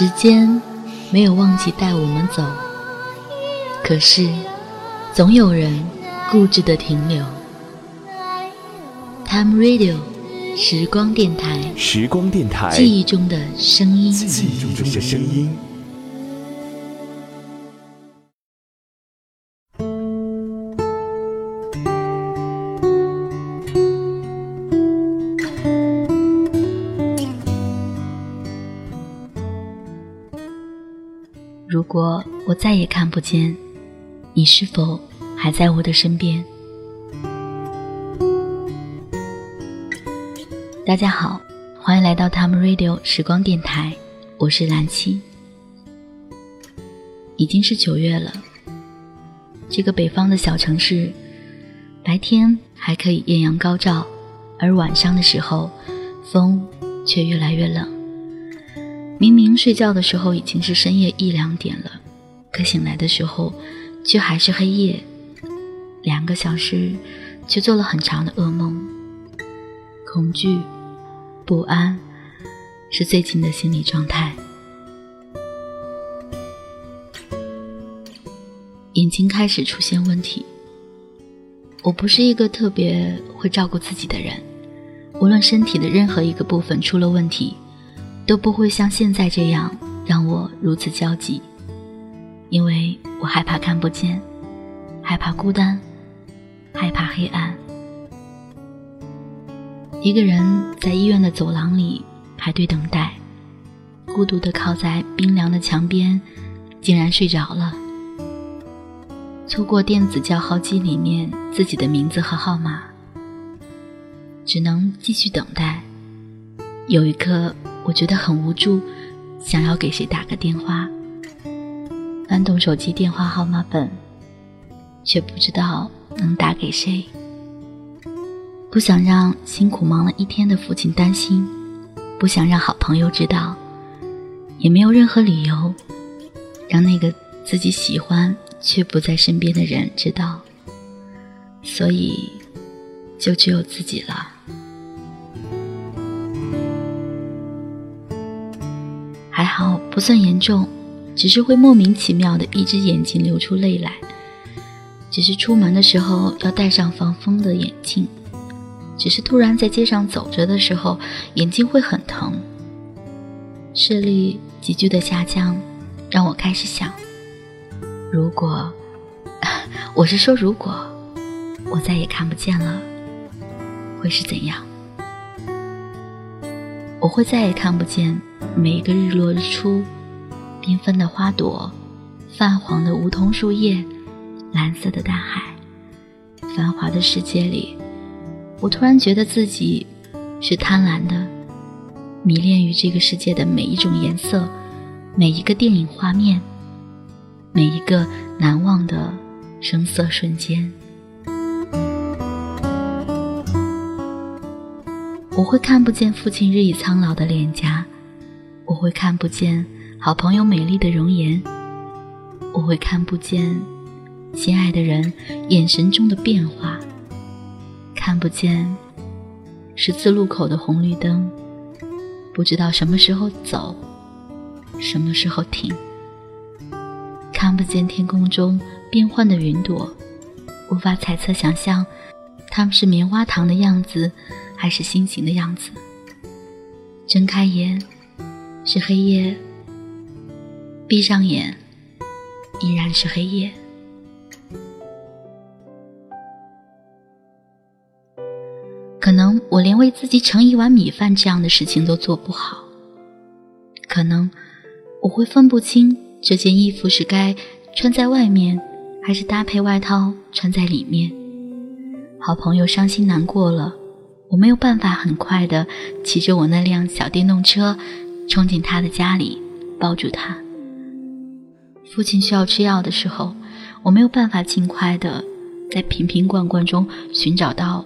时间没有忘记带我们走，可是总有人固执的停留。Time Radio，时光电台，时光电台，记忆中的声音，记忆中的声音。如果我再也看不见你，是否还在我的身边？大家好，欢迎来到 Time Radio 时光电台，我是蓝七。已经是九月了，这个北方的小城市，白天还可以艳阳高照，而晚上的时候，风却越来越冷。明明睡觉的时候已经是深夜一两点了，可醒来的时候却还是黑夜。两个小时，却做了很长的噩梦。恐惧、不安，是最近的心理状态。眼睛开始出现问题。我不是一个特别会照顾自己的人，无论身体的任何一个部分出了问题。都不会像现在这样让我如此焦急，因为我害怕看不见，害怕孤单，害怕黑暗。一个人在医院的走廊里排队等待，孤独地靠在冰凉的墙边，竟然睡着了。错过电子叫号机里面自己的名字和号码，只能继续等待。有一刻。我觉得很无助，想要给谁打个电话，翻动手机电话号码本，却不知道能打给谁。不想让辛苦忙了一天的父亲担心，不想让好朋友知道，也没有任何理由让那个自己喜欢却不在身边的人知道，所以就只有自己了。不算严重，只是会莫名其妙的一只眼睛流出泪来，只是出门的时候要戴上防风的眼镜，只是突然在街上走着的时候眼睛会很疼，视力急剧的下降，让我开始想，如果，我是说如果我再也看不见了，会是怎样？我会再也看不见。每一个日落日出，缤纷的花朵，泛黄的梧桐树叶，蓝色的大海，繁华的世界里，我突然觉得自己是贪婪的，迷恋于这个世界的每一种颜色，每一个电影画面，每一个难忘的声色瞬间。我会看不见父亲日益苍老的脸颊。我会看不见好朋友美丽的容颜，我会看不见心爱的人眼神中的变化，看不见十字路口的红绿灯，不知道什么时候走，什么时候停，看不见天空中变幻的云朵，无法猜测想象它们是棉花糖的样子，还是心情的样子。睁开眼。是黑夜，闭上眼，依然是黑夜。可能我连为自己盛一碗米饭这样的事情都做不好。可能我会分不清这件衣服是该穿在外面，还是搭配外套穿在里面。好朋友伤心难过了，我没有办法很快的骑着我那辆小电动车。冲进他的家里，抱住他。父亲需要吃药的时候，我没有办法尽快的在瓶瓶罐罐中寻找到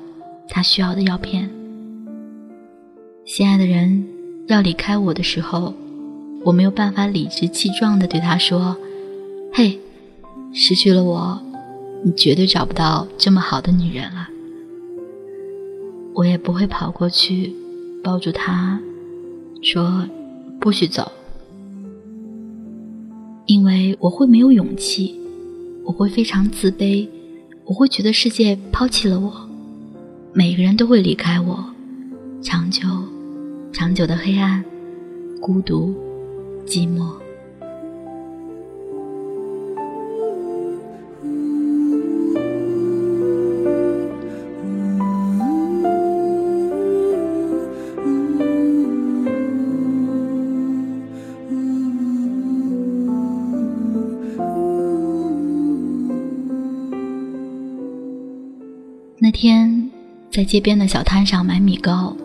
他需要的药片。心爱的人要离开我的时候，我没有办法理直气壮的对他说：“嘿，失去了我，你绝对找不到这么好的女人了。”我也不会跑过去抱住他，说。不许走，因为我会没有勇气，我会非常自卑，我会觉得世界抛弃了我，每个人都会离开我，长久、长久的黑暗、孤独、寂寞。天在街边的小摊上买米糕，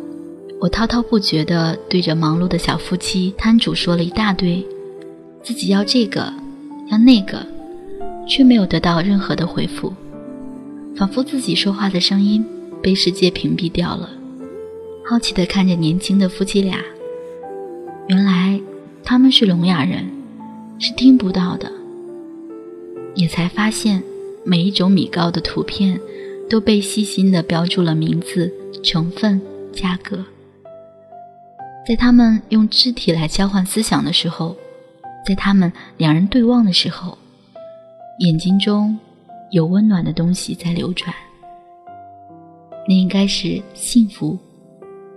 我滔滔不绝地对着忙碌的小夫妻摊主说了一大堆，自己要这个，要那个，却没有得到任何的回复，仿佛自己说话的声音被世界屏蔽掉了。好奇地看着年轻的夫妻俩，原来他们是聋哑人，是听不到的，也才发现每一种米糕的图片。都被细心的标注了名字、成分、价格。在他们用肢体来交换思想的时候，在他们两人对望的时候，眼睛中有温暖的东西在流转。那应该是幸福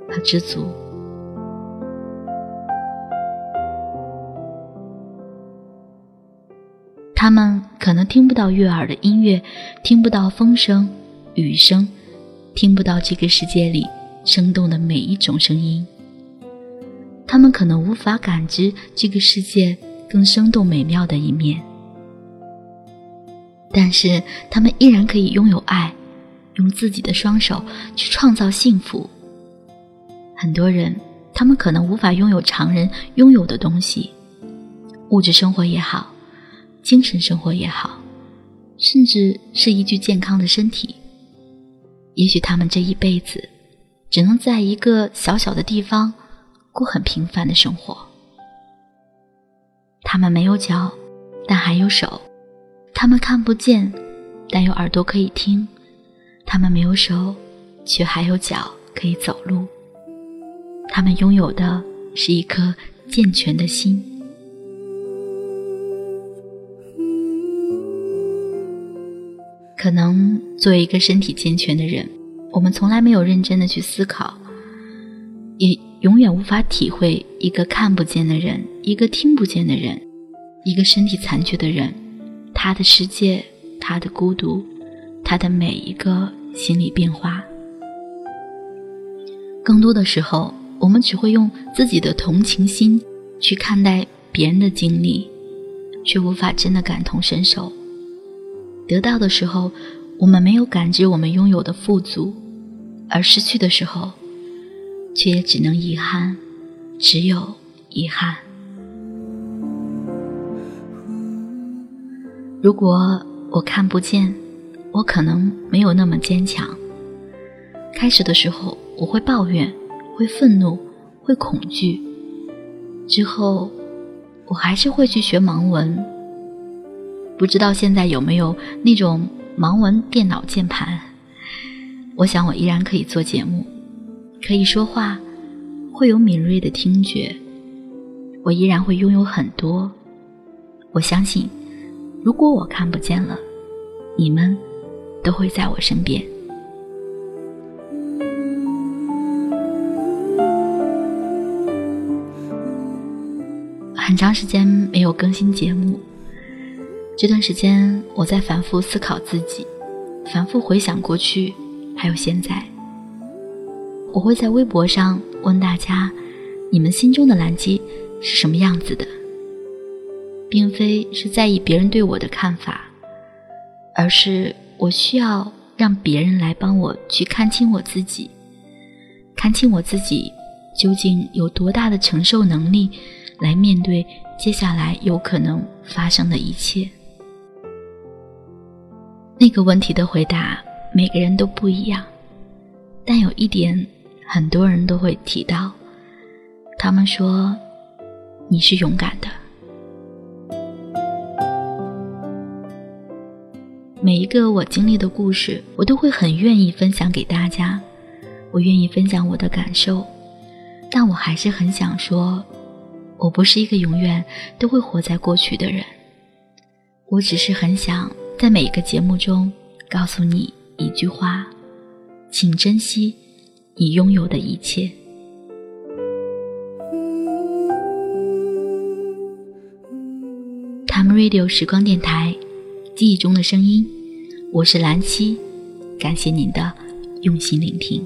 和知足。他们可能听不到悦耳的音乐，听不到风声。雨声，听不到这个世界里生动的每一种声音。他们可能无法感知这个世界更生动美妙的一面，但是他们依然可以拥有爱，用自己的双手去创造幸福。很多人，他们可能无法拥有常人拥有的东西，物质生活也好，精神生活也好，甚至是一具健康的身体。也许他们这一辈子，只能在一个小小的地方过很平凡的生活。他们没有脚，但还有手；他们看不见，但有耳朵可以听；他们没有手，却还有脚可以走路。他们拥有的是一颗健全的心。可能作为一个身体健全的人，我们从来没有认真的去思考，也永远无法体会一个看不见的人，一个听不见的人，一个身体残缺的人，他的世界，他的孤独，他的每一个心理变化。更多的时候，我们只会用自己的同情心去看待别人的经历，却无法真的感同身受。得到的时候，我们没有感知我们拥有的富足；而失去的时候，却也只能遗憾，只有遗憾。如果我看不见，我可能没有那么坚强。开始的时候，我会抱怨，会愤怒，会恐惧；之后，我还是会去学盲文。不知道现在有没有那种盲文电脑键盘？我想我依然可以做节目，可以说话，会有敏锐的听觉。我依然会拥有很多。我相信，如果我看不见了，你们都会在我身边。很长时间没有更新节目。这段时间，我在反复思考自己，反复回想过去，还有现在。我会在微博上问大家：你们心中的蓝鸡是什么样子的？并非是在意别人对我的看法，而是我需要让别人来帮我去看清我自己，看清我自己究竟有多大的承受能力，来面对接下来有可能发生的一切。那个问题的回答，每个人都不一样，但有一点，很多人都会提到。他们说：“你是勇敢的。”每一个我经历的故事，我都会很愿意分享给大家。我愿意分享我的感受，但我还是很想说，我不是一个永远都会活在过去的人。我只是很想在每一个节目中告诉你一句话：请珍惜你拥有的一切。Time Radio 时光电台，记忆中的声音，我是兰溪，感谢您的用心聆听。